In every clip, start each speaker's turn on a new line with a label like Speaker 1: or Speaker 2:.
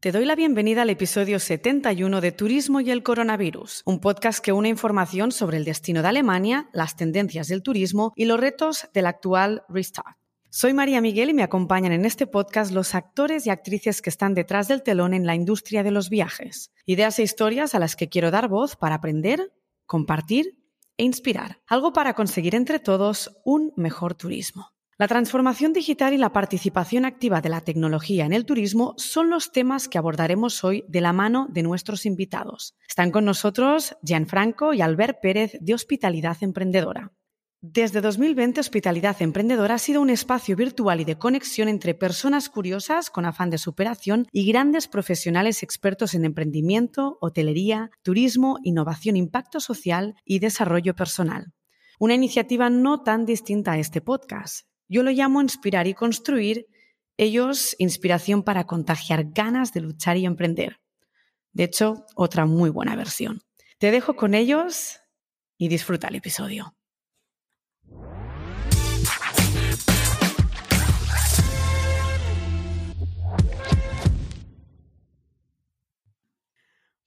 Speaker 1: Te doy la bienvenida al episodio 71 de Turismo y el Coronavirus, un podcast que une información sobre el destino de Alemania, las tendencias del turismo y los retos del actual Restart. Soy María Miguel y me acompañan en este podcast los actores y actrices que están detrás del telón en la industria de los viajes. Ideas e historias a las que quiero dar voz para aprender, compartir e inspirar. Algo para conseguir entre todos un mejor turismo. La transformación digital y la participación activa de la tecnología en el turismo son los temas que abordaremos hoy de la mano de nuestros invitados. Están con nosotros Gianfranco y Albert Pérez de Hospitalidad Emprendedora. Desde 2020, Hospitalidad Emprendedora ha sido un espacio virtual y de conexión entre personas curiosas con afán de superación y grandes profesionales expertos en emprendimiento, hotelería, turismo, innovación, impacto social y desarrollo personal. Una iniciativa no tan distinta a este podcast. Yo lo llamo inspirar y construir, ellos inspiración para contagiar ganas de luchar y emprender. De hecho, otra muy buena versión. Te dejo con ellos y disfruta el episodio.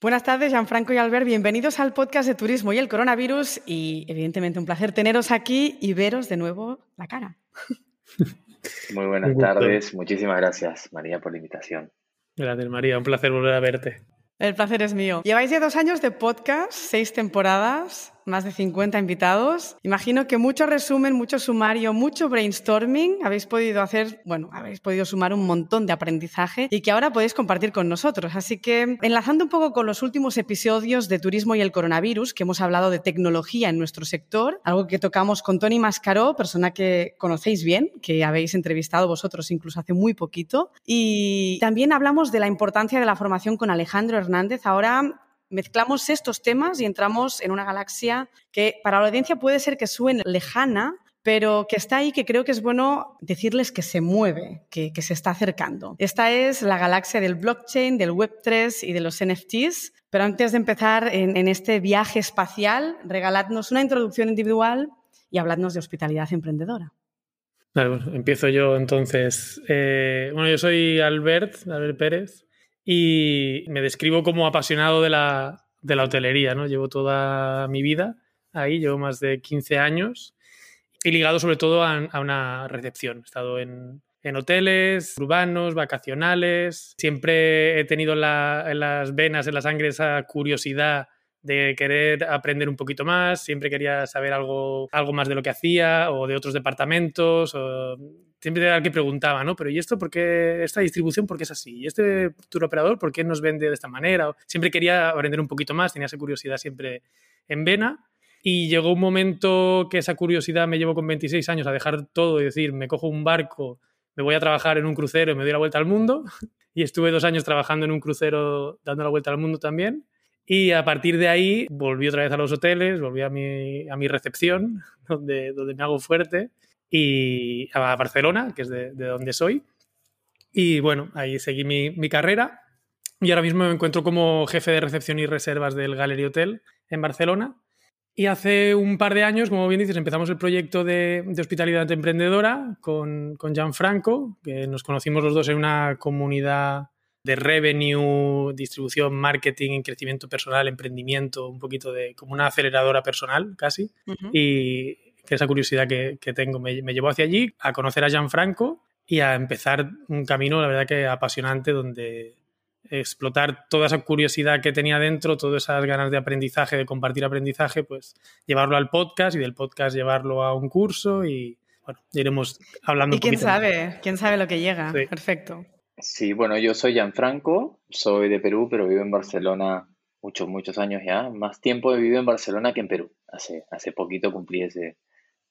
Speaker 1: Buenas tardes, Gianfranco y Albert. Bienvenidos al podcast de Turismo y el Coronavirus. Y evidentemente un placer teneros aquí y veros de nuevo la cara.
Speaker 2: Muy buenas tardes. Muchísimas gracias, María, por la invitación.
Speaker 3: Gracias, María. Un placer volver a verte.
Speaker 1: El placer es mío. Lleváis ya dos años de podcast, seis temporadas más de 50 invitados. Imagino que mucho resumen, mucho sumario, mucho brainstorming. Habéis podido hacer, bueno, habéis podido sumar un montón de aprendizaje y que ahora podéis compartir con nosotros. Así que, enlazando un poco con los últimos episodios de Turismo y el Coronavirus, que hemos hablado de tecnología en nuestro sector, algo que tocamos con Tony Mascaró, persona que conocéis bien, que habéis entrevistado vosotros incluso hace muy poquito. Y también hablamos de la importancia de la formación con Alejandro Hernández. Ahora mezclamos estos temas y entramos en una galaxia que para la audiencia puede ser que suene lejana, pero que está ahí, que creo que es bueno decirles que se mueve, que, se está acercando. Esta es la galaxia del blockchain, del Web3 y de los NFTs. Pero antes de empezar en, este viaje espacial, regaladnos una introducción individual y habladnos de hospitalidad emprendedora.
Speaker 3: empiezo yo entonces. Eh, bueno, yo soy Albert, Albert Pérez y me describo como apasionado de la, de la hotelería, ¿no? Llevo toda mi vida ahí, llevo más de 15 años y ligado sobre todo a, una recepción. He estado en, en, hoteles urbanos, vacacionales, siempre he tenido en las venas, en la sangre esa curiosidad de querer aprender un poquito más, siempre quería saber algo, algo más de lo que hacía o de otros departamentos. Siempre era el que preguntaba, ¿no? Pero ¿y esto por qué, esta distribución por qué es así? ¿Y este tour operador por qué nos vende de esta manera? Siempre quería aprender un poquito más, tenía esa curiosidad siempre en vena. Y llegó un momento que esa curiosidad me llevó con 26 años a dejar todo y decir, me cojo un barco, me voy a trabajar en un crucero y me doy la vuelta al mundo. Y estuve dos años trabajando en un crucero dando la vuelta al mundo también. Y a partir de ahí volví otra vez a los hoteles, volví a mi, a mi recepción, donde, donde me hago fuerte, y a Barcelona, que es de, de donde soy. Y bueno, ahí seguí mi, mi, carrera. Y ahora mismo me encuentro como jefe de recepción y reservas del Gallery Hotel en Barcelona. Y hace un par de años, como bien dices, empezamos el proyecto de, de hospitalidad emprendedora con, con Gianfranco, que nos conocimos los dos en una comunidad de revenue, distribución, marketing, crecimiento personal, emprendimiento, un poquito de como una aceleradora personal casi. Y que esa curiosidad que, tengo me, llevó hacia allí a conocer a Gianfranco y a empezar un camino, la verdad que apasionante, donde explotar toda esa curiosidad que tenía dentro, todas esas ganas de aprendizaje, de compartir aprendizaje, pues llevarlo al podcast y del podcast llevarlo a un curso y bueno, iremos hablando.
Speaker 1: Y quién sabe, quién sabe lo que llega. Perfecto.
Speaker 2: Sí, bueno, yo soy Gianfranco, soy de Perú, pero vivo en Barcelona muchos, muchos años ya. Más tiempo he vivido en Barcelona que en Perú. Hace, hace poquito cumplí ese,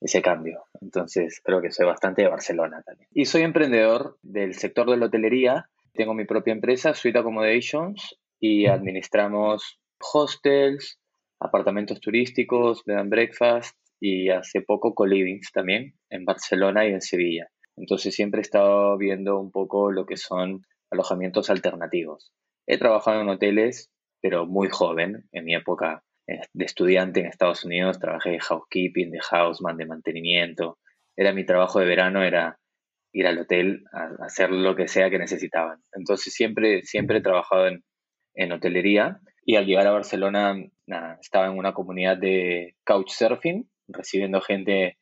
Speaker 2: ese cambio. Entonces creo que soy bastante de Barcelona también. Y soy emprendedor del sector de la hotelería. Tengo mi propia empresa, Suite Accommodations, y administramos hostels, apartamentos turísticos, bed and breakfast y hace poco co-livings también en Barcelona y en Sevilla. Entonces siempre he estado viendo un poco lo que son alojamientos alternativos. He trabajado en hoteles, pero muy joven. En mi época de estudiante en Estados Unidos trabajé de housekeeping, de houseman, de mantenimiento. Era mi trabajo de verano, era ir al hotel a hacer lo que sea que necesitaban. Entonces siempre, siempre he trabajado en, en hotelería y al llegar a Barcelona estaba en una comunidad de couchsurfing, recibiendo gente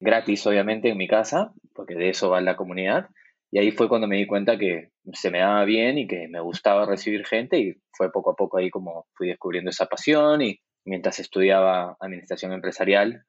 Speaker 2: gratis obviamente en mi casa, porque de eso va la comunidad. Y ahí fue cuando me di cuenta que se me daba bien y que me gustaba recibir gente y fue poco a poco ahí como fui descubriendo esa pasión y mientras estudiaba administración empresarial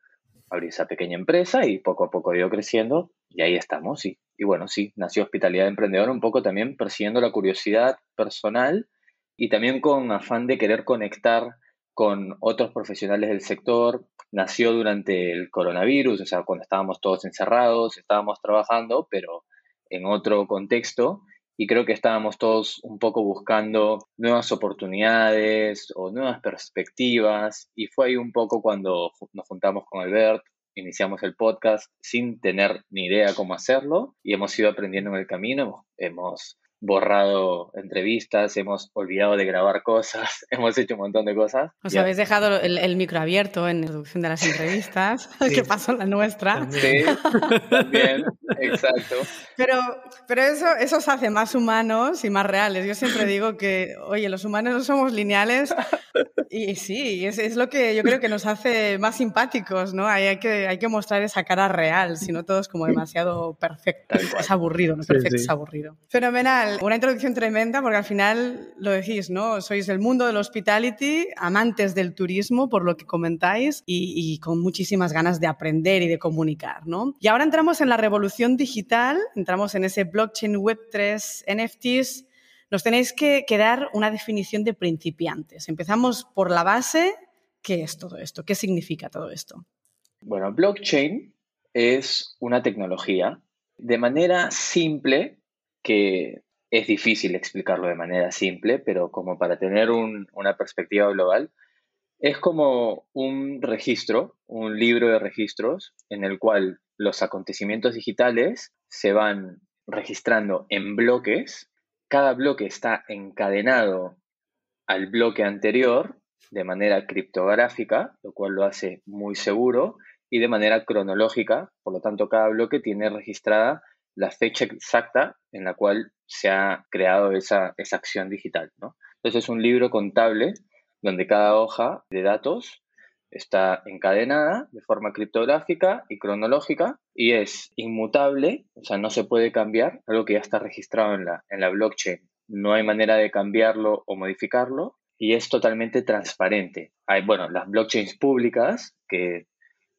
Speaker 2: abrí esa pequeña empresa y poco a poco ido creciendo y ahí estamos. Y, y bueno, sí, nació Hospitalidad Emprendedora un poco también persiguiendo la curiosidad personal y también con afán de querer conectar con otros profesionales del sector. Nació durante el coronavirus, o sea, cuando estábamos todos encerrados, estábamos trabajando, pero en otro contexto. Y creo que estábamos todos un poco buscando nuevas oportunidades o nuevas perspectivas. Y fue ahí un poco cuando nos juntamos con Albert, iniciamos el podcast sin tener ni idea cómo hacerlo y hemos ido aprendiendo en el camino. Hemos borrado entrevistas, hemos olvidado de grabar cosas, hemos hecho un montón de cosas.
Speaker 1: Os habéis dejado el, micro abierto en la introducción de las entrevistas, que pasó la nuestra.
Speaker 2: Sí, también, exacto.
Speaker 1: Pero, pero eso, eso os hace más humanos y más reales. Yo siempre digo que, oye, los humanos no somos lineales y sí, es, es lo que yo creo que nos hace más simpáticos, ¿no? Hay, hay, que, hay que mostrar esa cara real, si no todo es como demasiado perfecto. Es aburrido, no perfecto, es aburrido. Fenomenal una introducción tremenda porque al final lo decís, ¿no? Sois del mundo del hospitality, amantes del turismo, por lo que comentáis, y, con muchísimas ganas de aprender y de comunicar, ¿no? Y ahora entramos en la revolución digital, entramos en ese blockchain Web3, NFTs. Nos tenéis que, que dar una definición de principiantes. Empezamos por la base. ¿Qué es todo esto? ¿Qué significa todo esto?
Speaker 2: Bueno, blockchain es una tecnología de manera simple que es difícil explicarlo de manera simple, pero como para tener una perspectiva global, es como un registro, un libro de registros en el cual los acontecimientos digitales se van registrando en bloques. Cada bloque está encadenado al bloque anterior de manera criptográfica, lo cual lo hace muy seguro, y de manera cronológica, por lo tanto cada bloque tiene registrada la fecha exacta en la cual se ha creado esa, esa acción digital. ¿no? Entonces es un libro contable donde cada hoja de datos está encadenada de forma criptográfica y cronológica y es inmutable, o sea, no se puede cambiar, algo que ya está registrado en la, en la blockchain. No hay manera de cambiarlo o modificarlo y es totalmente transparente. Hay, bueno, las blockchains públicas que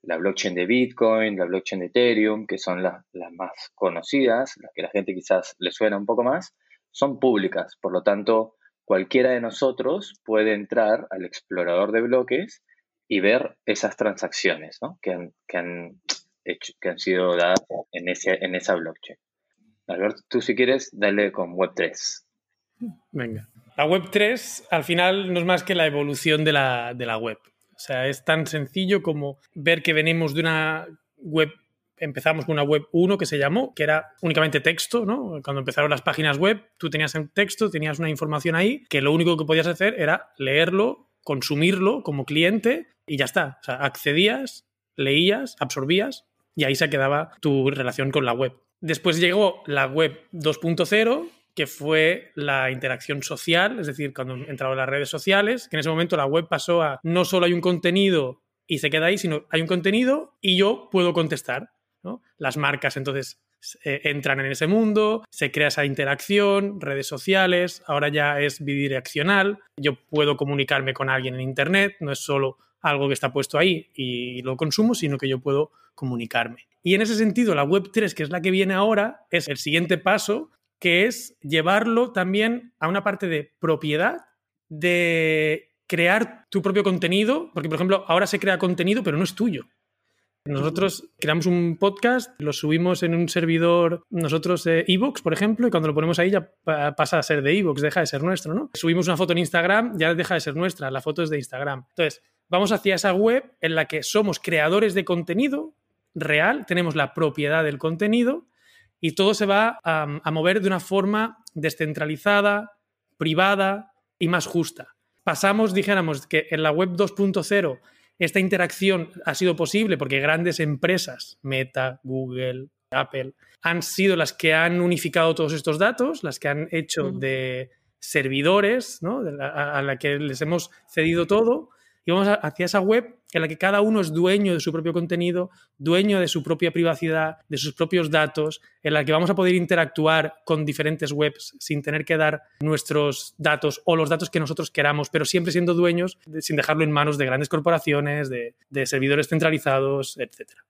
Speaker 2: la blockchain de Bitcoin, la blockchain de Ethereum, que son las, más conocidas, las que la gente quizás le suena un poco más, son públicas. Por lo tanto, cualquiera de nosotros puede entrar al explorador de bloques y ver esas transacciones que, han, que, han que han sido dadas en, ese, en esa blockchain. Alberto, tú si quieres, dale con Web3.
Speaker 3: Venga. La Web3 al final no es más que la evolución de la, de la web. O sea, es tan sencillo como ver que venimos de una web empezamos con una web 1 que se llamó, que era únicamente texto, ¿no? Cuando empezaron las páginas web, tú tenías un texto, tenías una información ahí, que lo único que podías hacer era leerlo, consumirlo como cliente y ya está. O sea, accedías, leías, absorbías y ahí se quedaba tu relación con la web. Después llegó la web 2.0, que fue la interacción social, es decir, cuando entraron las redes sociales, que en ese momento la web pasó a no solo hay un contenido y se queda ahí, sino hay un contenido y yo puedo contestar. Las marcas entonces eh, entran en ese mundo, se crea esa interacción, redes sociales, ahora ya es bidireccional, yo puedo comunicarme con alguien en Internet, no es solo algo que está puesto ahí y lo consumo, sino que yo puedo comunicarme. Y en ese sentido, la Web 3, que es la que viene ahora, es el siguiente paso que es llevarlo también a una parte de propiedad, de crear tu propio contenido, porque por ejemplo ahora se crea contenido pero no es tuyo. Nosotros creamos un podcast, lo subimos en un servidor, nosotros Evox, por ejemplo, y cuando lo ponemos ahí ya pasa a ser de Evox, deja de ser nuestro, ¿no? Subimos una foto en Instagram, ya deja de ser nuestra, la foto es de Instagram. Entonces, vamos hacia esa web en la que somos creadores de contenido real, tenemos la propiedad del contenido y todo se va a, mover de una forma descentralizada, privada y más justa. Pasamos, dijéramos, que en la web 2.0 esta interacción ha sido posible porque grandes empresas, Meta, Google, Apple, han sido las que han unificado todos estos datos, las que han hecho de servidores, ¿no? a, la que les hemos cedido todo, y vamos hacia esa web en la que cada uno es dueño de su propio contenido, dueño de su propia privacidad, de sus propios datos, en la que vamos a poder interactuar con diferentes webs sin tener que dar nuestros datos o los datos que nosotros queramos, pero siempre siendo dueños, sin dejarlo en manos de grandes corporaciones, de, de servidores centralizados, etcétera.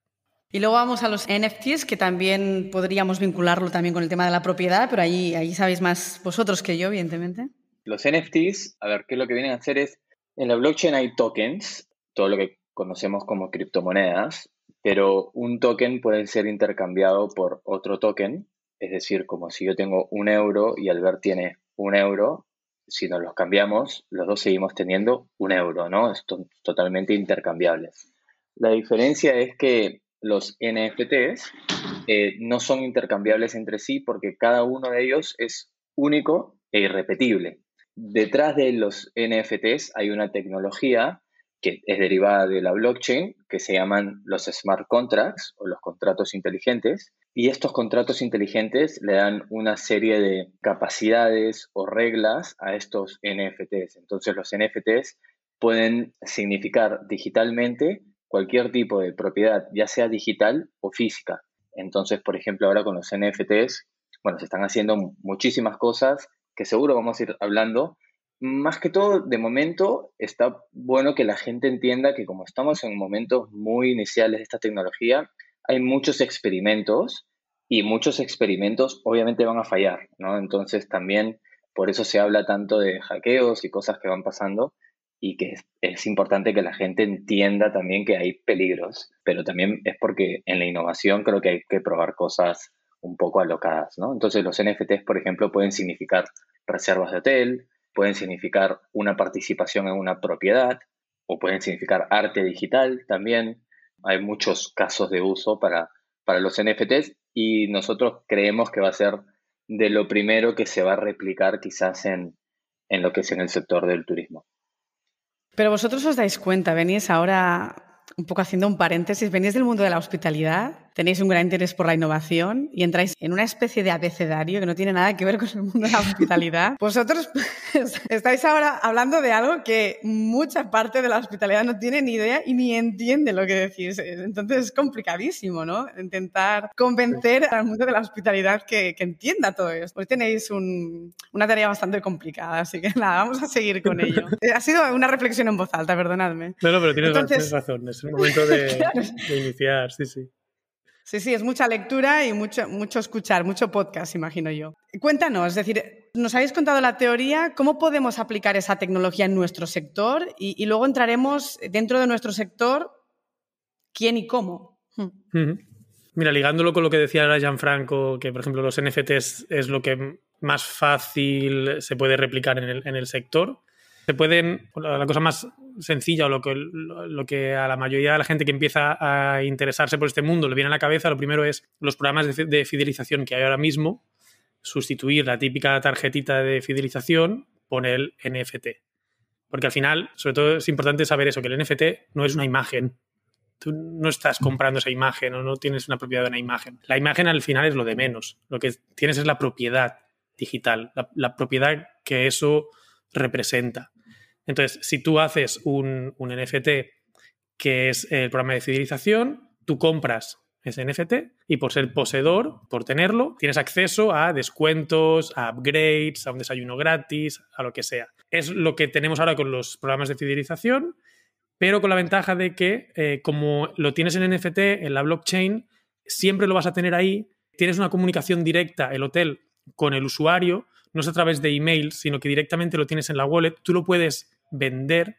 Speaker 1: Y luego vamos a los NFTs, que también podríamos vincularlo también con el tema de la propiedad, pero ahí, ahí sabéis más vosotros que yo, evidentemente.
Speaker 2: Los NFTs, a ver, ¿qué es lo que vienen a hacer? Es, en la blockchain hay tokens, todo lo que conocemos como criptomonedas, pero un token puede ser intercambiado por otro token, es decir, como si yo tengo un euro y Albert tiene un euro, si nos los cambiamos, los dos seguimos teniendo un euro, ¿no? Es totalmente intercambiables. La diferencia es que los NFTs eh, no son intercambiables entre sí porque cada uno de ellos es único e irrepetible. Detrás de los NFTs hay una tecnología que es derivada de la blockchain, que se llaman los smart contracts o los contratos inteligentes. Y estos contratos inteligentes le dan una serie de capacidades o reglas a estos NFTs. Entonces los NFTs pueden significar digitalmente cualquier tipo de propiedad, ya sea digital o física. Entonces, por ejemplo, ahora con los NFTs, bueno, se están haciendo muchísimas cosas que seguro vamos a ir hablando. Más que todo, de momento, está bueno que la gente entienda que como estamos en momentos muy iniciales de esta tecnología, hay muchos experimentos y muchos experimentos obviamente van a fallar, ¿no? Entonces también por eso se habla tanto de hackeos y cosas que van pasando, y que es, importante que la gente entienda también que hay peligros, pero también es porque en la innovación creo que hay que probar cosas un poco alocadas, ¿no? Entonces los NFTs, por ejemplo, pueden significar reservas de hotel, pueden significar una participación en una propiedad o pueden significar arte digital también. Hay muchos casos de uso para, para los NFTs y nosotros creemos que va a ser de lo primero que se va a replicar quizás en, en lo que es en el sector del turismo.
Speaker 1: Pero vosotros os dais cuenta, venís ahora un poco haciendo un paréntesis, venís del mundo de la hospitalidad tenéis un gran interés por la innovación y entráis en una especie de abecedario que no tiene nada que ver con el mundo de la hospitalidad. Vosotros estáis ahora hablando de algo que mucha parte de la hospitalidad no tiene ni idea y ni entiende lo que decís. Entonces es complicadísimo, ¿no? Intentar convencer al mundo de la hospitalidad que, entienda todo esto. Hoy tenéis una tarea bastante complicada, así que nada, vamos a seguir con ello. ha sido una reflexión en voz alta, perdonadme.
Speaker 3: No, no, pero tienes, razón, es el momento de iniciar, sí, sí.
Speaker 1: Sí, sí, es mucha lectura y mucho, mucho escuchar, mucho podcast, imagino yo. Cuéntanos, es decir, nos habéis contado la teoría, ¿cómo podemos aplicar esa tecnología en nuestro sector? Y, luego entraremos dentro de nuestro sector, ¿quién y cómo?
Speaker 3: Hmm. Mira, ligándolo con lo que decía ahora Gianfranco, que por ejemplo los NFTs es lo que más fácil se puede replicar en el, en el sector se pueden, la cosa más sencilla o lo que, lo que a la mayoría de la gente que empieza a interesarse por este mundo le viene a la cabeza, lo primero es los programas de, fidelización que hay ahora mismo, sustituir la típica tarjetita de fidelización por el NFT. Porque al final, sobre todo es importante saber eso, que el NFT no es una imagen. Tú no estás comprando esa imagen o no tienes una propiedad de una imagen. La imagen al final es lo de menos. Lo que tienes es la propiedad digital, la propiedad que eso representa. Entonces, si tú haces un, NFT que es el programa de fidelización, tú compras ese NFT y por ser poseedor, por tenerlo, tienes acceso a descuentos, a upgrades, a un desayuno gratis, a lo que sea. Es lo que tenemos ahora con los programas de fidelización, pero con la ventaja de que eh, como lo tienes en NFT, en la blockchain, siempre lo vas a tener ahí, tienes una comunicación directa, el hotel, con el usuario, no es a través de email, sino que directamente lo tienes en la wallet, tú lo puedes vender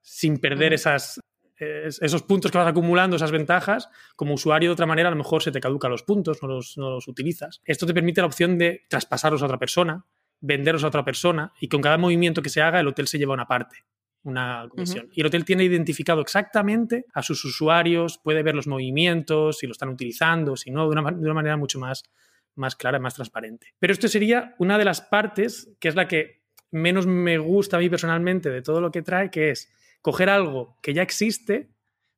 Speaker 3: sin perder esas, esos puntos que vas acumulando, esas ventajas, como usuario de otra manera a lo mejor se te caducan los puntos, no los, no los utilizas. Esto te permite la opción de traspasarlos a otra persona, venderlos a otra persona y con cada movimiento que se haga el hotel se lleva una parte una comisión. Y el hotel tiene identificado exactamente a sus usuarios, puede ver los movimientos, si lo están utilizando, si no, de una, de una manera mucho más, más clara, más transparente. Pero esto sería una de las partes que es la que menos me gusta a mí personalmente de todo lo que trae, que es coger algo que ya existe,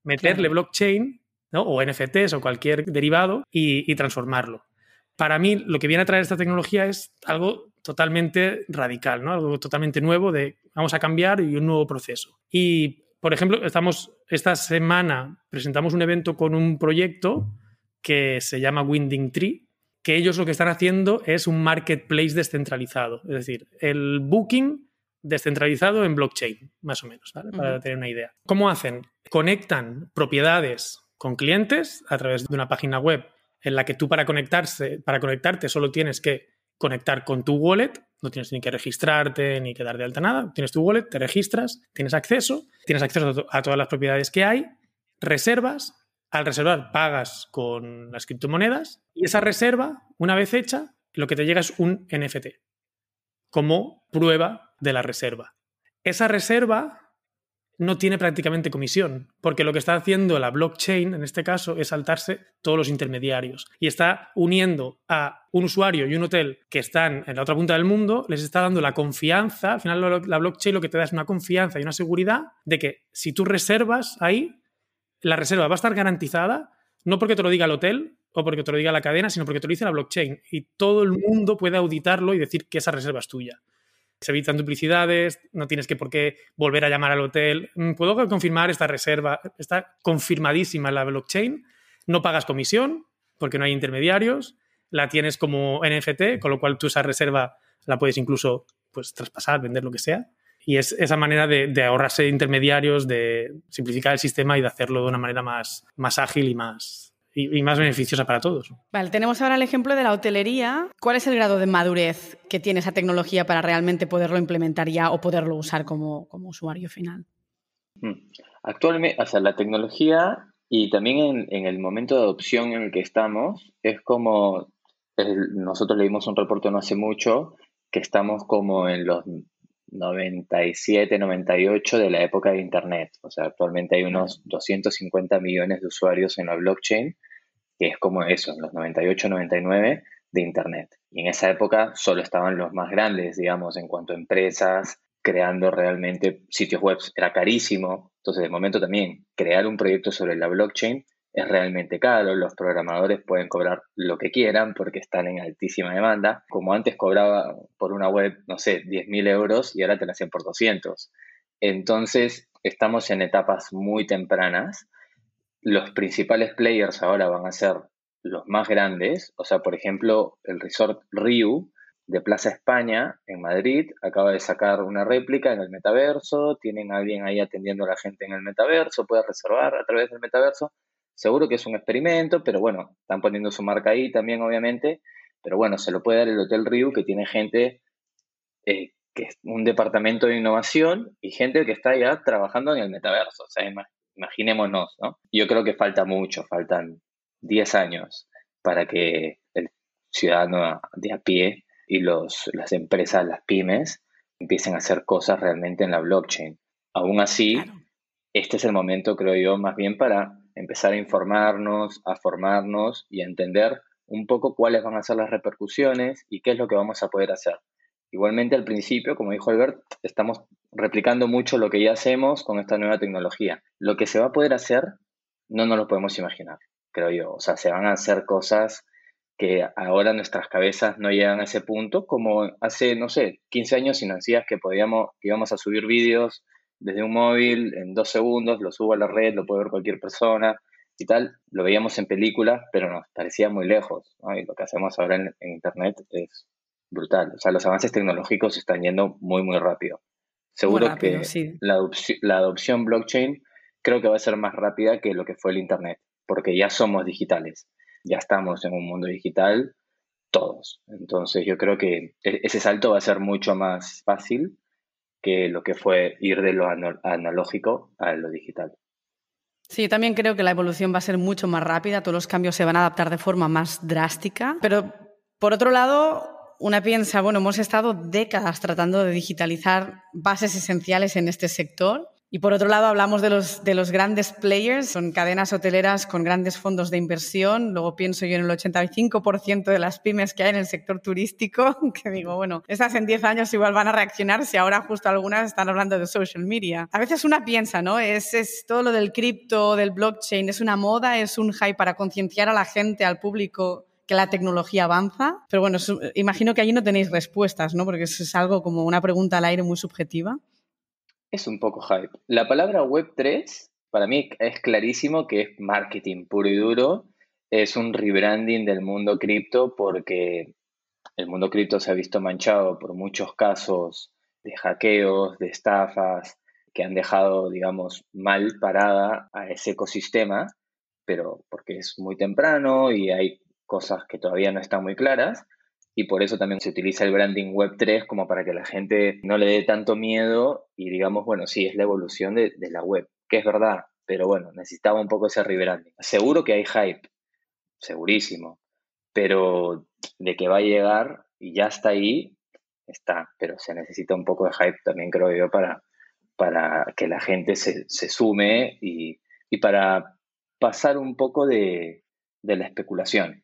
Speaker 3: meterle blockchain o NFTs o cualquier derivado y, transformarlo. Para mí, lo que viene a traer esta tecnología es algo totalmente radical, ¿no? algo totalmente nuevo de vamos a cambiar y un nuevo proceso. Y, por ejemplo, estamos, esta semana presentamos un evento con un proyecto que se llama Winding Tree, que ellos lo que están haciendo es un marketplace descentralizado, es decir, el booking descentralizado en blockchain, más o menos, para tener una idea. ¿Cómo hacen? Conectan propiedades con clientes a través de una página web en la que tú para conectarse, para conectarte solo tienes que conectar con tu wallet, no tienes ni que registrarte ni que dar de alta nada, tienes tu wallet, te registras, tienes acceso, tienes acceso a todas las propiedades que hay, reservas, al reservar pagas con las criptomonedas y esa reserva, una vez hecha, lo que te llega es un NFT como prueba de la reserva. Esa reserva no tiene prácticamente comisión, porque lo que está haciendo la blockchain, en este caso, es saltarse todos los intermediarios y está uniendo a un usuario y un hotel que están en la otra punta del mundo, les está dando la confianza, al final la blockchain lo que te da es una confianza y una seguridad de que si tú reservas ahí, la reserva va a estar garantizada, no porque te lo diga el hotel o porque te lo diga la cadena, sino porque te lo dice la blockchain y todo el mundo puede auditarlo y decir que esa reserva es tuya se evitan duplicidades, no tienes que por qué volver a llamar al hotel. Mm, ¿Puedo confirmar esta reserva? Está confirmadísima la blockchain. No pagas comisión porque no hay intermediarios. La tienes como NFT, con lo cual tú esa reserva la puedes incluso pues, traspasar, vender, lo que sea. Y es esa manera de, ahorrarse intermediarios, de simplificar el sistema y de hacerlo de una manera más, más ágil y más, y, más beneficiosa para todos.
Speaker 1: Vale, tenemos ahora el ejemplo de la hotelería. ¿Cuál es el grado de madurez que tiene esa tecnología para realmente poderlo implementar ya o poderlo usar como, usuario final?
Speaker 2: Hmm. Actualmente, o sea, la tecnología y también en, el momento de adopción en el que estamos, es como, nosotros leímos un reporte no hace mucho, que estamos como en los 97, 98 de la época de Internet. O sea, actualmente hay unos 250 millones de usuarios en la blockchain que es como eso, en los 98, 99 de Internet. Y en esa época solo estaban los más grandes, digamos, en cuanto a empresas, creando realmente sitios web. Era carísimo. Entonces, de momento también, crear un proyecto sobre la blockchain es realmente caro. Los programadores pueden cobrar lo que quieran porque están en altísima demanda. Como antes cobraba por una web, no sé, 10.000 euros y ahora te la hacen por 200. Entonces, estamos en etapas muy tempranas los principales players ahora van a ser los más grandes. O sea, por ejemplo, el resort Riu de Plaza España en Madrid acaba de sacar una réplica en el metaverso. Tienen a alguien ahí atendiendo a la gente en el metaverso. Puedes reservar a través del metaverso. Seguro que es un experimento, pero bueno, están poniendo su marca ahí también, obviamente. Pero bueno, se lo puede dar el Hotel Riu, que tiene gente eh, que es un departamento de innovación y gente que está ya trabajando en el metaverso. O sea, imaginémonos, ¿no? Yo creo que falta mucho, faltan 10 años para que el ciudadano de a pie y los, las empresas, las pymes, empiecen a hacer cosas realmente en la blockchain. Aún así, este es el momento, creo yo, más bien para empezar a informarnos, a formarnos y a entender un poco cuáles van a ser las repercusiones y qué es lo que vamos a poder hacer. Igualmente al principio, como dijo Albert, estamos replicando mucho lo que ya hacemos con esta nueva tecnología. Lo que se va a poder hacer no nos lo podemos imaginar, creo yo. O sea, se van a hacer cosas que ahora nuestras cabezas no llegan a ese punto, como hace, no sé, 15 años sin decías que podíamos, que íbamos a subir vídeos desde un móvil en dos segundos, lo subo a la red, lo puede ver cualquier persona y tal. Lo veíamos en películas, pero nos parecía muy lejos. Y lo que hacemos ahora en Internet es brutal. O sea, los avances tecnológicos están yendo muy, muy rápido. Seguro que la, adopción, blockchain creo que va a ser más rápida que lo que fue el Internet, porque ya somos digitales, ya estamos en un mundo digital todos. Entonces yo creo que e-, ese salto va a ser mucho más fácil lo que fue ir de lo analógico a lo digital.
Speaker 1: Sí, también creo que la evolución va a ser mucho más rápida, todos los cambios se van a adaptar de forma más drástica, pero por otro lado, una piensa, bueno, hemos estado décadas tratando de digitalizar bases esenciales en este sector Y por otro lado, hablamos de los, de los grandes players, son cadenas hoteleras con grandes fondos de inversión. Luego pienso yo en el 85% de las pymes que hay en el sector turístico, que digo, bueno, estas en 10 años igual van a reaccionar si ahora justo algunas están hablando de social media. A veces una piensa, ¿no? Es, es todo lo del cripto, del blockchain, es una moda, es un hype para concienciar a la gente, al público que la tecnología avanza. Pero bueno, imagino que allí no tenéis respuestas, ¿no? Porque es algo como una pregunta al aire muy subjetiva.
Speaker 2: Es un poco hype. La palabra Web3 para mí es clarísimo que es marketing puro y duro. Es un rebranding del mundo cripto porque el mundo cripto se ha visto manchado por muchos casos de hackeos, de estafas, que han dejado, digamos, mal parada a ese ecosistema, pero porque es muy temprano y hay cosas que todavía no están muy claras y por eso también se utiliza el branding Web3 como para que la gente no le dé tanto miedo y digamos, bueno, sí, es la evolución de, la web, que es verdad, pero bueno, necesitaba un poco ese rebranding. Seguro que hay hype, segurísimo, pero de que va a llegar y ya está ahí, está, pero se necesita un poco de hype también, creo yo, para, para que la gente se, sume y, para pasar un poco de, de la especulación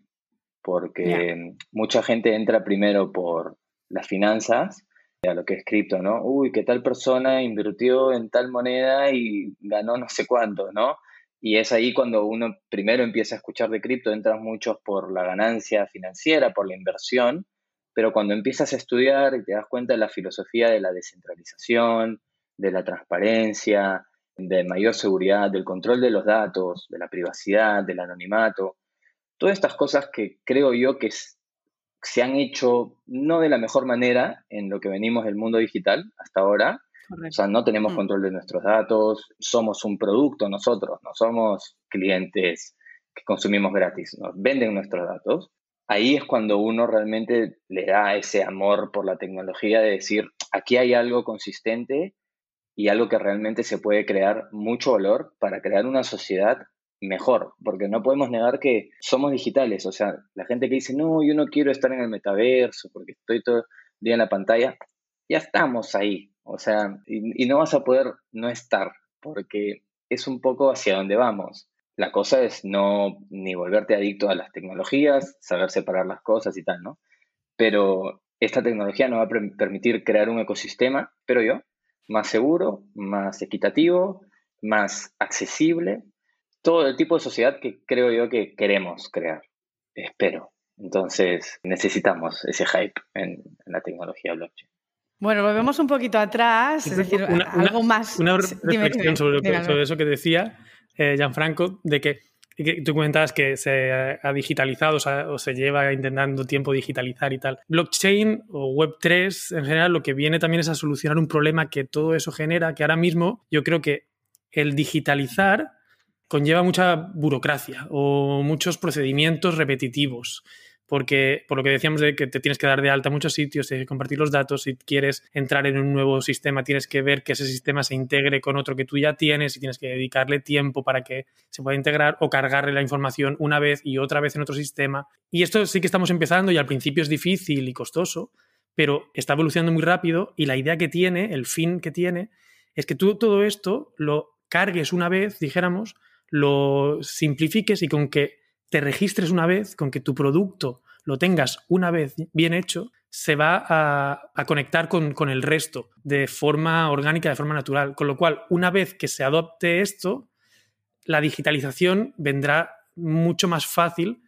Speaker 2: porque mucha gente entra primero por las finanzas, a lo que es cripto, ¿no? Uy, que tal persona invirtió en tal moneda y ganó no sé cuánto, ¿no? Y es ahí cuando uno primero empieza a escuchar de cripto, entras muchos por la ganancia financiera, por la inversión, pero cuando empiezas a estudiar y te das cuenta de la filosofía de la descentralización, de la transparencia, de mayor seguridad, del control de los datos, de la privacidad, del anonimato, Todas estas cosas que creo yo que se han hecho no de la mejor manera en lo que venimos del mundo digital hasta ahora. O sea, no tenemos mm. control de nuestros datos, somos un producto nosotros, no somos clientes que consumimos gratis, nos venden nuestros datos. Ahí es cuando uno realmente le da ese amor por la tecnología de decir, aquí hay algo consistente y algo que realmente se puede crear mucho valor para crear una sociedad mejor, porque no podemos negar que somos digitales, o sea, la gente que dice, no, yo no quiero estar en el metaverso porque estoy todo el día en la pantalla, ya estamos ahí, o sea, y, no vas a poder no estar, porque es un poco hacia dónde vamos. La cosa es no ni volverte adicto a las tecnologías, saber separar las cosas y tal, ¿no? Pero esta tecnología nos va a permitir crear un ecosistema, pero yo, más seguro, más equitativo, más accesible todo el tipo de sociedad que creo yo que queremos crear. Espero. Entonces necesitamos ese hype en, la tecnología blockchain.
Speaker 1: Bueno, volvemos un poquito atrás, es decir, algo más.
Speaker 3: Una reflexión sobre, eso que decía eh, Gianfranco, de que, tú comentabas que se ha digitalizado o, se lleva intentando tiempo digitalizar y tal. Blockchain o Web3 en general lo que viene también es a solucionar un problema que todo eso genera, que ahora mismo yo creo que el digitalizar conlleva mucha burocracia o muchos procedimientos repetitivos. Porque, por lo que decíamos de que te tienes que dar de alta a muchos sitios, tienes que compartir los datos, si quieres entrar en un nuevo sistema, tienes que ver que ese sistema se integre con otro que tú ya tienes y tienes que dedicarle tiempo para que se pueda integrar o cargarle la información una vez y otra vez en otro sistema. Y esto sí que estamos empezando y al principio es difícil y costoso, pero está evolucionando muy rápido y la idea que tiene, el fin que tiene, es que tú todo esto lo cargues una vez, dijéramos, lo simplifiques y con que te registres una vez, con que tu producto lo tengas una vez bien hecho, se va a, conectar con, el resto de forma orgánica, de forma natural. Con lo cual, una vez que se adopte esto, la digitalización vendrá mucho más fácil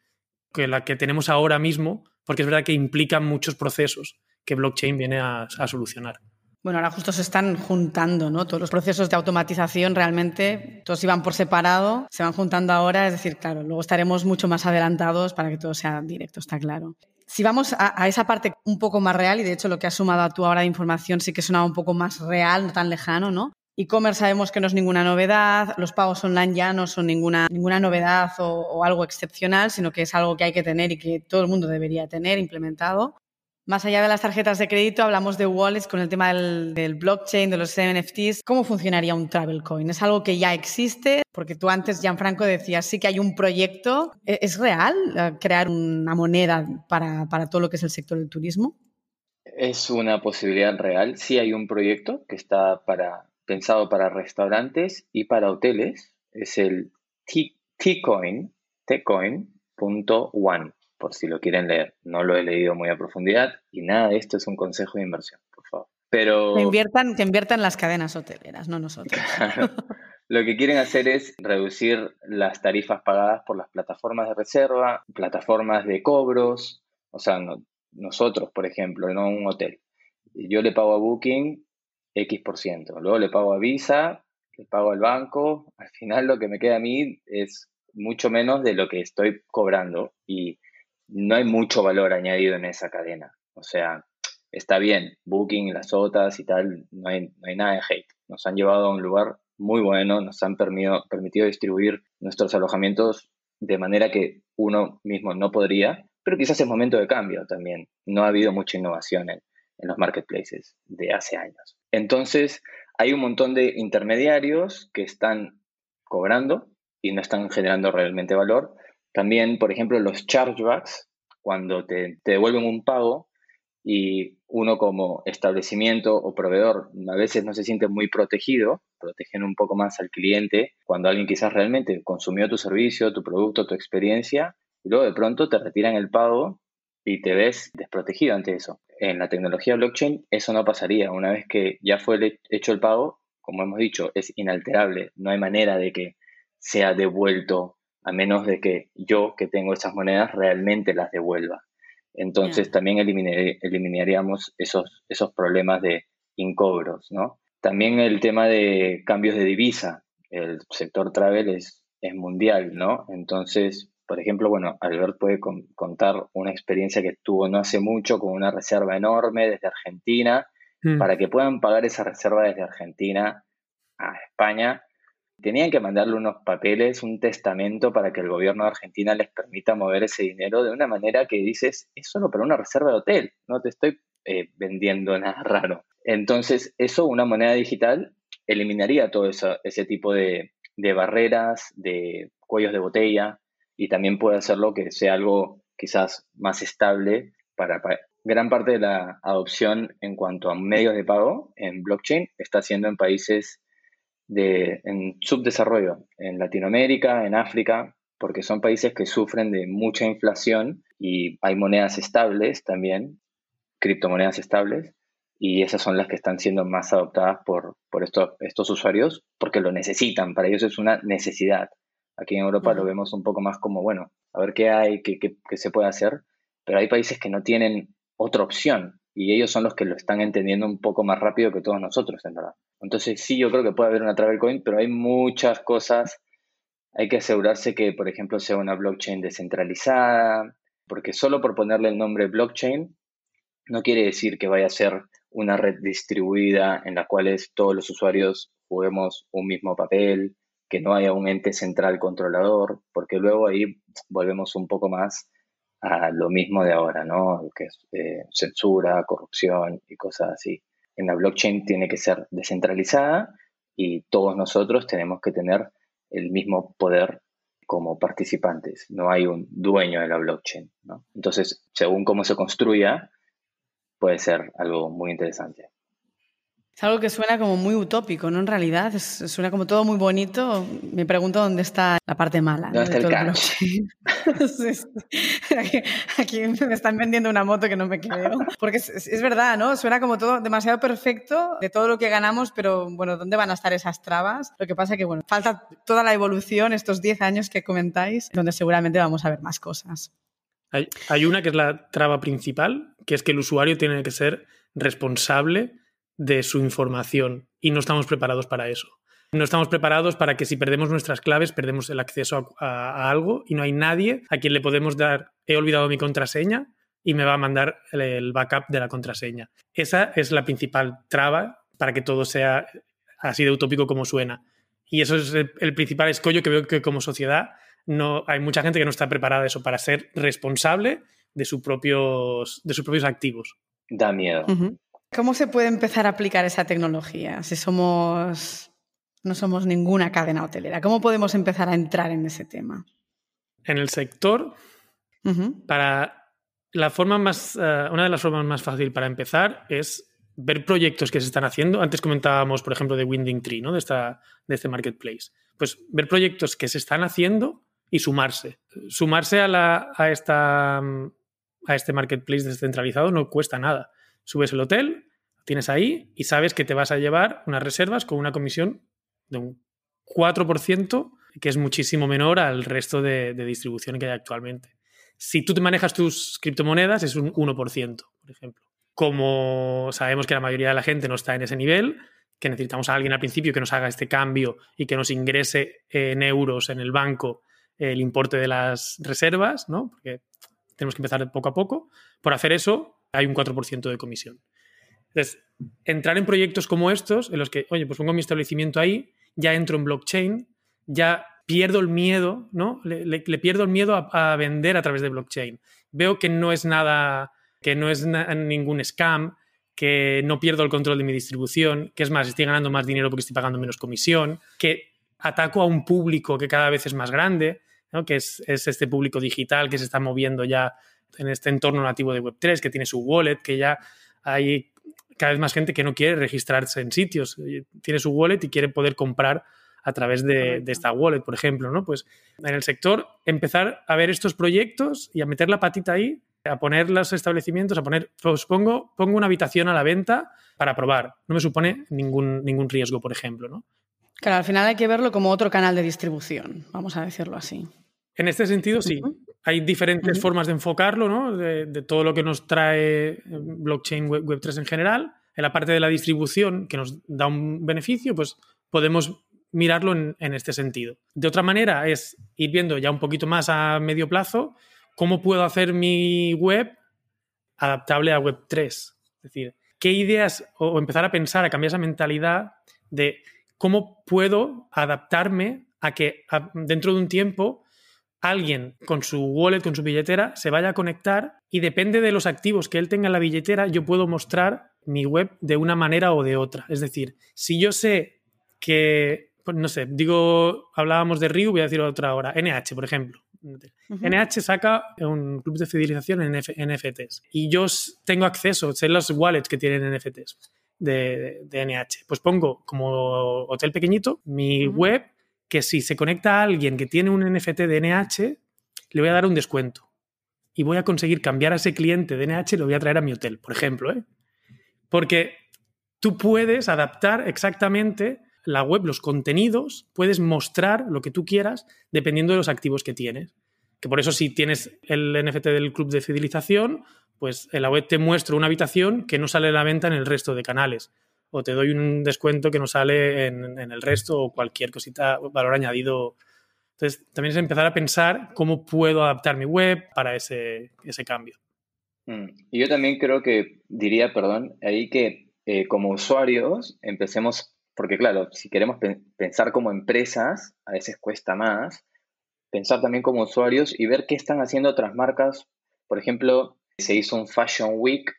Speaker 3: que la que tenemos ahora mismo, porque es verdad que implica muchos procesos que blockchain viene a solucionar.
Speaker 1: Bueno, ahora justo se están juntando, ¿no? Todos los procesos de automatización realmente, todos iban por separado, se van juntando ahora, es decir, claro, luego estaremos mucho más adelantados para que todo sea directo, está claro. Si vamos a, esa parte un poco más real, y de hecho lo que has sumado a tú ahora de información sí que suena un poco más real, no tan lejano, ¿no? E-commerce sabemos que no es ninguna novedad, los pagos online ya no son ninguna, ninguna novedad o, algo excepcional, sino que es algo que hay que tener y que todo el mundo debería tener implementado. Más allá de las tarjetas de crédito, hablamos de wallets con el tema del, blockchain, de los NFTs. ¿Cómo funcionaría un travel coin? ¿Es algo que ya existe? Porque tú antes, Gianfranco, decías sí que hay un proyecto. ¿E-, ¿Es real eh, crear una moneda para, para todo lo que es el sector del turismo?
Speaker 2: Es una posibilidad real. Sí hay un proyecto que está para pensado para restaurantes y para hoteles. Es el T-Coin, Tcoin.one, por si lo quieren leer. No lo he leído muy a profundidad y nada de esto es un consejo de inversión, por favor. Pero...
Speaker 1: Que inviertan, que inviertan las cadenas hoteleras, no nosotros.
Speaker 2: Lo que quieren hacer es reducir las tarifas pagadas por las plataformas de reserva, plataformas de cobros, o sea, nosotros, por ejemplo, no un hotel. Yo le pago a Booking X por ciento, luego le pago a Visa, le pago al banco, al final lo que me queda a mí es mucho menos de lo que estoy cobrando y no hay mucho valor añadido en esa cadena. O sea, está bien, Booking, las otras y tal, no hay, no hay nada de hate. Nos han llevado a un lugar muy bueno, nos han permitido, permitido distribuir nuestros alojamientos de manera que uno mismo no podría, pero quizás es momento de cambio también. No ha habido mucha innovación en, en los marketplaces de hace años. Entonces, hay un montón de intermediarios que están cobrando y no están generando realmente valor. También, por ejemplo, los chargebacks, cuando te, devuelven un pago, y uno como establecimiento o proveedor a veces no se siente muy protegido, protegen un poco más al cliente cuando alguien quizás realmente consumió tu servicio, tu producto, tu experiencia, y luego de pronto te retiran el pago y te ves desprotegido ante eso. En la tecnología blockchain eso no pasaría. Una vez que ya fue hecho el pago, como hemos dicho, es inalterable. No hay manera de que sea devuelto a menos de que yo que tengo esas monedas realmente las devuelva. Entonces también eliminaríamos esos, esos problemas de incobros, ¿no? También el tema de cambios de divisa. El sector travel es, es mundial, ¿no? Entonces, por ejemplo, bueno, Albert puede contar una experiencia que tuvo no hace mucho con una reserva enorme desde Argentina, mm. para que puedan pagar esa reserva desde Argentina a España Tenían que mandarle unos papeles, un testamento para que el gobierno de Argentina les permita mover ese dinero de una manera que dices, es solo para una reserva de hotel, no te estoy eh, vendiendo nada raro. Entonces, eso, una moneda digital, eliminaría todo eso, ese tipo de, barreras, de cuellos de botella, y también puede hacerlo que sea algo quizás más estable para, para, gran parte de la adopción en cuanto a medios de pago en blockchain está siendo en países de, en subdesarrollo, en Latinoamérica, en África, porque son países que sufren de mucha inflación y hay monedas estables también, criptomonedas estables, y esas son las que están siendo más adoptadas por, por estos, estos usuarios porque lo necesitan, para ellos es una necesidad. Aquí en Europa lo vemos un poco más como, bueno, a ver qué hay, qué, qué, qué se puede hacer, pero hay países que no tienen otra opción y ellos son los que lo están entendiendo un poco más rápido que todos nosotros, en verdad. Entonces sí, yo creo que puede haber una travel coin, pero hay muchas cosas. Hay que asegurarse que, por ejemplo, sea una blockchain descentralizada, porque solo por ponerle el nombre blockchain no quiere decir que vaya a ser una red distribuida en la cual todos los usuarios juguemos un mismo papel, que no haya un ente central controlador, porque luego ahí volvemos un poco más a lo mismo de ahora, ¿no? Que es eh, censura, corrupción y cosas así. En la blockchain tiene que ser descentralizada y todos nosotros tenemos que tener el mismo poder como participantes. No hay un dueño de la blockchain, ¿no? Entonces, según cómo se construya, puede ser algo muy interesante.
Speaker 1: Es algo que suena como muy utópico, ¿no? En realidad, suena como todo muy bonito. Me pregunto dónde está la parte mala.
Speaker 2: ¿Dónde está el
Speaker 1: aquí, me están vendiendo una moto que no me creo. Porque es, verdad, ¿no? Suena como todo demasiado perfecto de todo lo que ganamos, pero bueno, ¿dónde van a estar esas trabas? Lo que pasa es que, bueno, falta toda la evolución, estos 10 años que comentáis, donde seguramente vamos a ver más cosas.
Speaker 3: Hay, hay una que es la traba principal, que es que el usuario tiene que ser responsable de su información y no estamos preparados para eso. No estamos preparados para que si perdemos nuestras claves, perdemos el acceso a, algo y no hay nadie a quien le podemos dar, he olvidado mi contraseña y me va a mandar el, backup de la contraseña. Esa es la principal traba para que todo sea así de utópico como suena. Y eso es el, principal escollo que veo que como sociedad no hay mucha gente que no está preparada eso para ser responsable de, sus propios, de sus propios activos.
Speaker 2: Da miedo.
Speaker 1: ¿Cómo se puede empezar a aplicar esa tecnología si somos no somos ninguna cadena hotelera? ¿Cómo podemos empezar a entrar en ese tema?
Speaker 3: En el sector, para la forma más, eh, una de las formas más fáciles para empezar es ver proyectos que se están haciendo. Antes comentábamos, por ejemplo, de Winding Tree, ¿no? De, esta, de este marketplace. Pues ver proyectos que se están haciendo y sumarse. Sumarse a, la, a, esta, a este marketplace descentralizado no cuesta nada. Subes el hotel, tienes ahí y sabes que te vas a llevar unas reservas con una comisión de un 4%, que es muchísimo menor al resto de, de distribución que hay actualmente. Si tú te manejas tus criptomonedas, es un 1%, por ejemplo. Como sabemos que la mayoría de la gente no está en ese nivel, que necesitamos a alguien al principio que nos haga este cambio y que nos ingrese en euros en el banco el importe de las reservas, ¿no? Porque tenemos que empezar poco a poco. Por hacer eso, hay un 4% de comisión. Entonces, entrar en proyectos como estos, en los que, oye, pues pongo mi establecimiento ahí, ya entro en blockchain, ya pierdo el miedo, ¿no? Le, pierdo el miedo a, vender a través de blockchain. Veo que no es nada, que no es ningún scam, que no pierdo el control de mi distribución, que es más, estoy ganando más dinero porque estoy pagando menos comisión, que ataco a un público que cada vez es más grande, que es, este público digital que se está moviendo ya en este entorno nativo de Web3, que tiene su wallet, que ya hay cada vez más gente que no quiere registrarse en sitios, tiene su wallet y quiere poder comprar a través de, esta wallet, por ejemplo, ¿no? Pues en el sector empezar a ver estos proyectos y a meter la patita ahí, a poner los establecimientos, a poner, pues pongo, pongo una habitación a la venta para probar. No me supone ningún, ningún riesgo, por ejemplo, ¿no?
Speaker 1: Claro, al final hay que verlo como otro canal de distribución, vamos a decirlo así.
Speaker 3: En este sentido, sí. Hay diferentes formas de enfocarlo, ¿no? De, todo lo que nos trae eh, blockchain web, 3 en general. En la parte de la distribución, que nos da un beneficio, pues podemos mirarlo en, este sentido. De otra manera, es ir viendo ya un poquito más a medio plazo cómo puedo hacer mi web adaptable a web 3. Es decir, qué ideas o empezar a pensar, a cambiar esa mentalidad de cómo puedo adaptarme a que dentro de un tiempo alguien con su wallet, con su billetera, se vaya a conectar y depende de los activos que él tenga en la billetera, yo puedo mostrar mi web de una manera o de otra. Es decir, si yo sé que, pues, no sé, digo, hablábamos de Ryu, voy a decir otra ahora, NH, por ejemplo. NH saca un club de fidelización en NFTs y yo tengo acceso, sé los wallets que tienen NFTs de, NH. Pues pongo como hotel pequeñito mi web que si se conecta a alguien que tiene un NFT de NH, le voy a dar un descuento. Y voy a conseguir cambiar a ese cliente de NH y lo voy a traer a mi hotel, por ejemplo. ¿eh? Porque tú puedes adaptar exactamente la web, los contenidos, puedes mostrar lo que tú quieras dependiendo de los activos que tienes. Que por eso si tienes el NFT del club de fidelización, pues en la web te muestro una habitación que no sale a la venta en el resto de canales o te doy un descuento que no sale en, el resto o cualquier cosita, valor añadido. Entonces, también es empezar a pensar cómo puedo adaptar mi web para ese, ese cambio.
Speaker 2: Mm. Y yo también creo que diría, perdón, ahí que eh, como usuarios empecemos, porque claro, si queremos pensar como empresas, a veces cuesta más, pensar también como usuarios y ver qué están haciendo otras marcas. Por ejemplo, se hizo un Fashion Week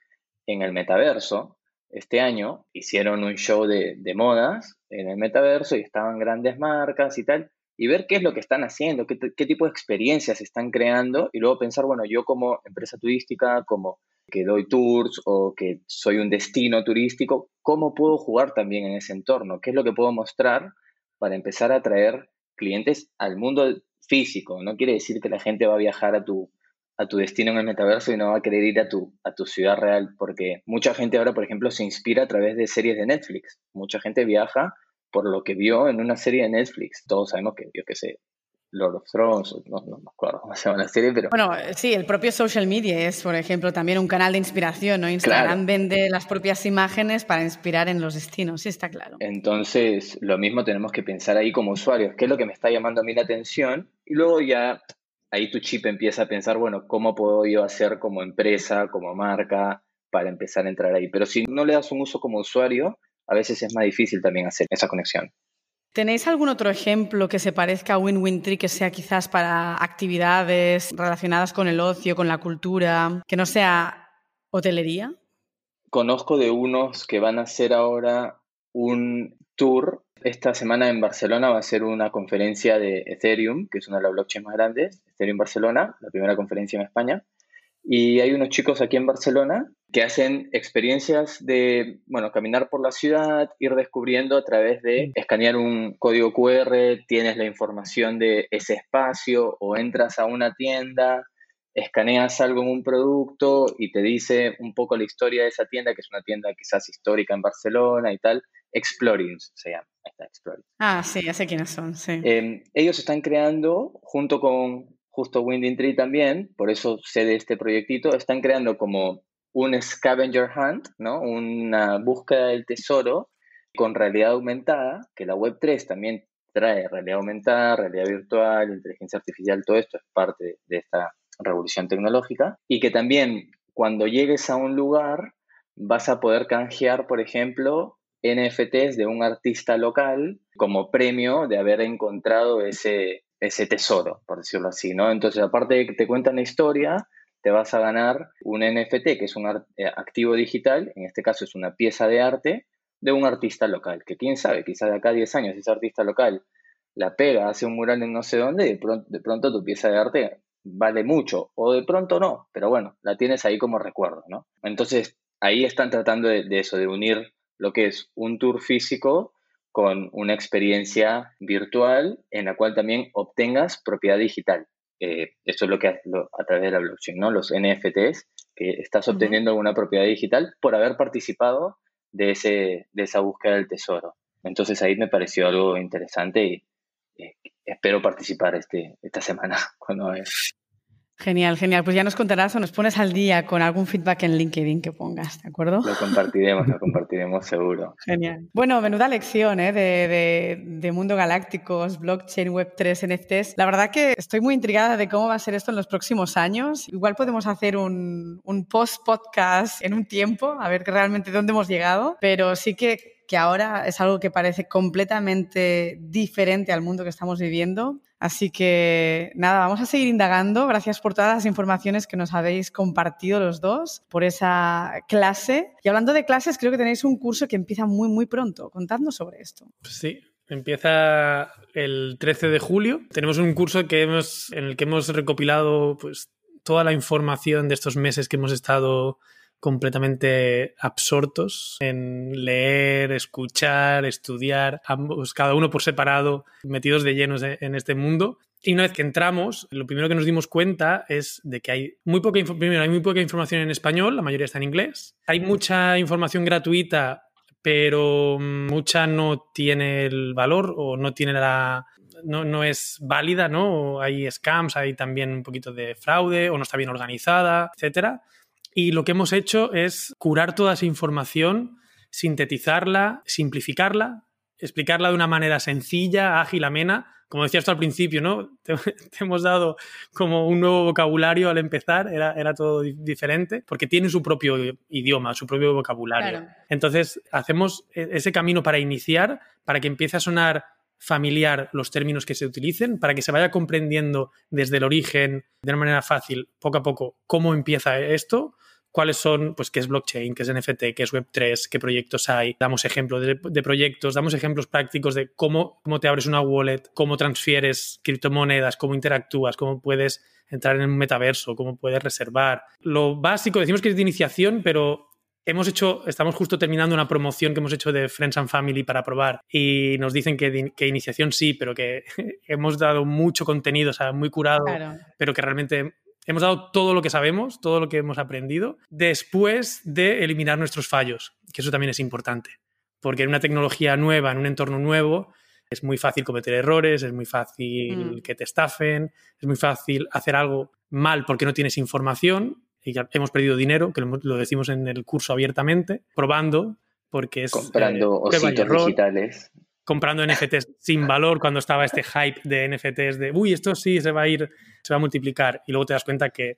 Speaker 2: en el metaverso este año hicieron un show de, modas en el metaverso y estaban grandes marcas y tal, y ver qué es lo que están haciendo, qué, tipo de experiencias están creando, y luego pensar, bueno, yo como empresa turística, como que doy tours o que soy un destino turístico, ¿cómo puedo jugar también en ese entorno? ¿Qué es lo que puedo mostrar para empezar a atraer clientes al mundo físico? No quiere decir que la gente va a viajar a tu, a tu destino en el metaverso y no va a querer ir a tu, a tu ciudad real, porque mucha gente ahora, por ejemplo, se inspira a través de series de Netflix. Mucha gente viaja por lo que vio en una serie de Netflix. Todos sabemos que, yo qué sé, Lord of Thrones, no, no me acuerdo cómo se llama la serie, pero...
Speaker 1: Bueno, sí, el propio social media es, por ejemplo, también un canal de inspiración, ¿no? Instagram vende las propias imágenes para inspirar en los destinos, sí, está claro.
Speaker 2: Entonces, lo mismo tenemos que pensar ahí como usuarios, qué es lo que me está llamando a mí la atención, y luego ya ahí tu chip empieza a pensar, bueno, ¿cómo puedo yo hacer como empresa, como marca, para empezar a entrar ahí? Pero si no le das un uso como usuario, a veces es más difícil también hacer esa conexión.
Speaker 1: ¿Tenéis algún otro ejemplo que se parezca a Win-Win Tree que sea quizás para actividades relacionadas con el ocio, con la cultura, que no sea hotelería?
Speaker 2: Conozco de unos que van a hacer ahora un tour esta semana en Barcelona va a ser una conferencia de Ethereum, que es una de las blockchains más grandes, Ethereum Barcelona, la primera conferencia en España. Y hay unos chicos aquí en Barcelona que hacen experiencias de, bueno, caminar por la ciudad, ir descubriendo a través de escanear un código QR, tienes la información de ese espacio o entras a una tienda, escaneas algo en un producto y te dice un poco la historia de esa tienda, que es una tienda quizás histórica en Barcelona y tal. Exploring se llama. está, Exploring.
Speaker 1: Ah, sí, ya sé quiénes son, sí.
Speaker 2: Em, ellos están creando, junto con justo Winding Tree también, por eso sé de este proyectito, están creando como un scavenger hunt, ¿no? Una búsqueda del tesoro con realidad aumentada, que la Web3 también trae realidad aumentada, realidad virtual, inteligencia artificial, todo esto es parte de esta revolución tecnológica, y que también cuando llegues a un lugar vas a poder canjear, por ejemplo, NFTs de un artista local como premio de haber encontrado ese, ese tesoro, por decirlo así, ¿no? Entonces, aparte de que te cuentan la historia, te vas a ganar un NFT, que es un eh, activo digital, en este caso es una pieza de arte, de un artista local, que quién sabe, quizás de acá a 10 años ese artista local la pega, hace un mural en no sé dónde, y de pronto, de pronto tu pieza de arte vale mucho, o de pronto no, pero bueno, la tienes ahí como recuerdo, ¿no? Entonces, ahí están tratando de eso, de unir lo que es un tour físico con una experiencia virtual en la cual también obtengas propiedad digital. Eh, esto es lo que a través de la blockchain, ¿no? Los NFTs, que estás obteniendo alguna propiedad digital por haber participado de, ese, de esa búsqueda del tesoro. Entonces ahí me pareció algo interesante y eh, espero participar este, esta semana cuando.
Speaker 1: Genial, genial. Pues ya nos contarás o nos pones al día con algún feedback en LinkedIn que pongas, ¿de acuerdo?
Speaker 2: Lo compartiremos, lo compartiremos seguro.
Speaker 1: Genial. Bueno, menuda lección ¿eh? de, de, mundo galácticos, blockchain, Web3, NFTs. La verdad que estoy muy intrigada de cómo va a ser esto en los próximos años. Igual podemos hacer un, un post-podcast en un tiempo, a ver realmente dónde hemos llegado, pero sí que que ahora es algo que parece completamente diferente al mundo que estamos viviendo. Así que nada, vamos a seguir indagando. Gracias por todas las informaciones que nos habéis compartido los dos, por esa clase. Y hablando de clases, creo que tenéis un curso que empieza muy, muy pronto. Contadnos sobre esto.
Speaker 3: Sí, Empieza el 13 de julio. Tenemos un curso que hemos, en el que hemos recopilado pues, toda la información de estos meses que hemos estado completamente absortos en leer, escuchar, estudiar, ambos, cada uno por separado, metidos de llenos en este mundo. Y una vez que entramos, lo primero que nos dimos cuenta es de que hay muy poca, primero, hay muy poca información en español, la mayoría está en inglés. Hay mucha información gratuita, pero mucha no tiene el valor o no tiene la, no, no, es válida, ¿no? Hay scams, hay también un poquito de fraude o no está bien organizada, etcétera. Y lo que hemos hecho es curar toda esa información, sintetizarla, simplificarla, explicarla de una manera sencilla, ágil, amena. Como decías tú al principio, ¿no? Te, hemos dado como un nuevo vocabulario al empezar, era, era todo diferente, porque tiene su propio idioma, su propio vocabulario. Entonces, hacemos e, ese camino para iniciar, para que empiece a sonar familiar los términos que se utilicen para que se vaya comprendiendo desde el origen de una manera fácil, poco a poco, cómo empieza esto, cuáles son, pues qué es blockchain, qué es NFT, qué es Web3, qué proyectos hay. Damos ejemplos de, proyectos, damos ejemplos prácticos de cómo, cómo te abres una wallet, cómo transfieres criptomonedas, cómo interactúas, cómo puedes entrar en un metaverso, cómo puedes reservar. Lo básico, decimos que es de iniciación, pero hemos hecho, estamos justo terminando una promoción que hemos hecho de Friends and Family para probar y nos dicen que, que iniciación sí, pero que hemos dado mucho contenido, o sea, muy curado, pero que realmente hemos dado todo lo que sabemos, todo lo que hemos aprendido, después de eliminar nuestros fallos, que eso también es importante, porque en una tecnología nueva, en un entorno nuevo, es muy fácil cometer errores, es muy fácil mm. que te estafen, es muy fácil hacer algo mal porque no tienes información y ya hemos perdido dinero, que lo, decimos en el curso abiertamente, probando, porque es...
Speaker 2: Comprando eh, ositos digitales.
Speaker 3: Comprando NFTs sin valor cuando estaba este hype de NFTs de, uy, esto sí se va a ir, se va a multiplicar. Y luego te das cuenta que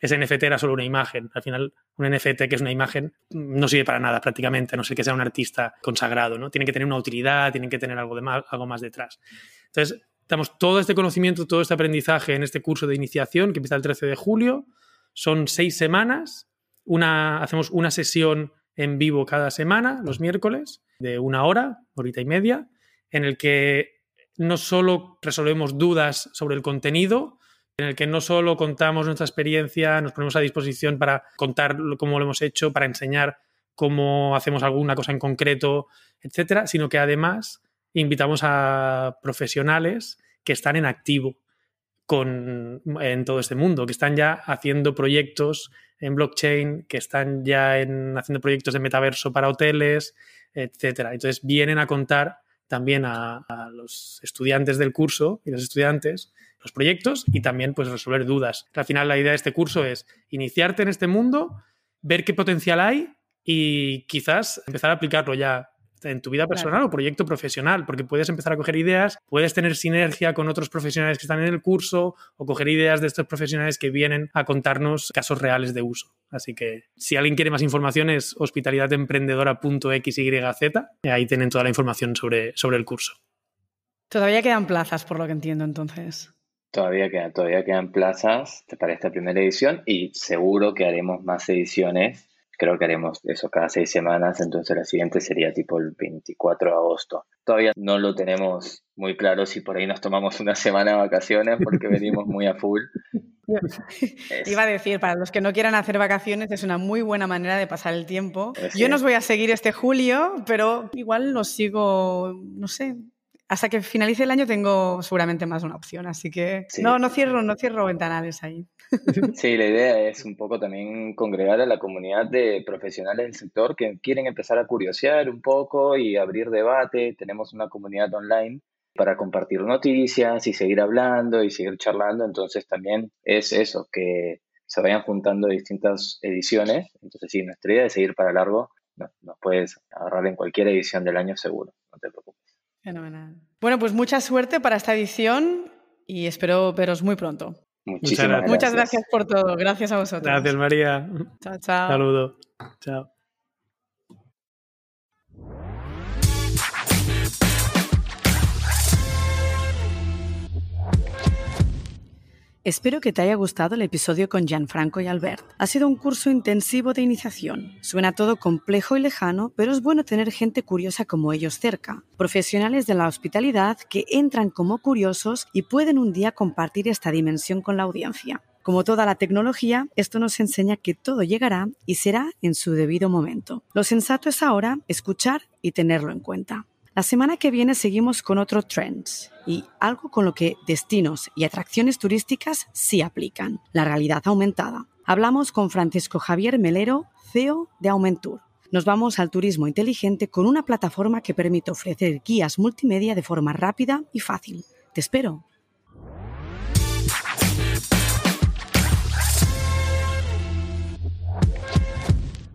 Speaker 3: ese NFT era solo una imagen. Al final, un NFT que es una imagen no sirve para nada prácticamente, a no ser que sea un artista consagrado, ¿no? Tiene que tener una utilidad, tienen que tener algo, de más, algo más detrás. Entonces, damos todo este conocimiento, todo este aprendizaje en este curso de iniciación que empieza el 13 de julio son seis semanas, una, hacemos una sesión en vivo cada semana, los miércoles, de una hora, horita y media, en el que no solo resolvemos dudas sobre el contenido, en el que no solo contamos nuestra experiencia, nos ponemos a disposición para contar cómo lo hemos hecho, para enseñar cómo hacemos alguna cosa en concreto, etcétera, sino que además invitamos a profesionales que están en activo con, en todo este mundo, que están ya haciendo proyectos en blockchain, que están ya en, haciendo proyectos de metaverso para hoteles, etcétera. Entonces vienen a contar también a, los estudiantes del curso y los estudiantes los proyectos y también pues resolver dudas. Al final la idea de este curso es iniciarte en este mundo, ver qué potencial hay y quizás empezar a aplicarlo ya en tu vida personal o proyecto profesional, porque puedes empezar a coger ideas, puedes tener sinergia con otros profesionales que están en el curso o coger ideas de estos profesionales que vienen a contarnos casos reales de uso. Así que si alguien quiere más información es hospitalidatemprendedora.xyz, ahí tienen toda la información sobre, sobre el curso.
Speaker 1: Todavía quedan plazas, por lo que entiendo entonces.
Speaker 2: Todavía quedan, todavía quedan plazas para esta primera edición y seguro que haremos más ediciones creo que haremos eso cada seis semanas, entonces la siguiente sería tipo el 24 de agosto. Todavía no lo tenemos muy claro si por ahí nos tomamos una semana de vacaciones porque venimos muy a full.
Speaker 1: Iba a decir, para los que no quieran hacer vacaciones es una muy buena manera de pasar el tiempo. Yo no os voy a seguir este julio, pero igual los sigo, no sé, hasta que finalice el año tengo seguramente más una opción, así que no, no cierro, no cierro ventanales ahí.
Speaker 2: Sí, la idea es un poco también congregar a la comunidad de profesionales del sector que quieren empezar a curiosear un poco y abrir debate. Tenemos una comunidad online para compartir noticias y seguir hablando y seguir charlando. Entonces también es eso, que se vayan juntando distintas ediciones. Entonces sí, nuestra idea es seguir para largo. nos puedes agarrar en cualquier edición del año seguro, no te preocupes.
Speaker 1: Fenomenal. Bueno, pues mucha suerte para esta edición y espero veros muy pronto.
Speaker 2: Muchísimas gracias.
Speaker 1: Muchas gracias por todo. Gracias a vosotros.
Speaker 3: Gracias, María.
Speaker 1: Chao, chao.
Speaker 3: Saludo. Chao.
Speaker 1: Espero que te haya gustado el episodio con Gianfranco y Albert. Ha sido un curso intensivo de iniciación. Suena todo complejo y lejano, pero es bueno tener gente curiosa como ellos cerca. Profesionales de la hospitalidad que entran como curiosos y pueden un día compartir esta dimensión con la audiencia. Como toda la tecnología, esto nos enseña que todo llegará y será en su debido momento. Lo sensato es ahora escuchar y tenerlo en cuenta. La semana que viene seguimos con otro Trends y algo con lo que destinos y atracciones turísticas sí aplican, la realidad aumentada. Hablamos con Francisco Javier Melero, CEO de Aumentur. Nos vamos al turismo inteligente con una plataforma que permite ofrecer guías multimedia de forma rápida y fácil. Te espero.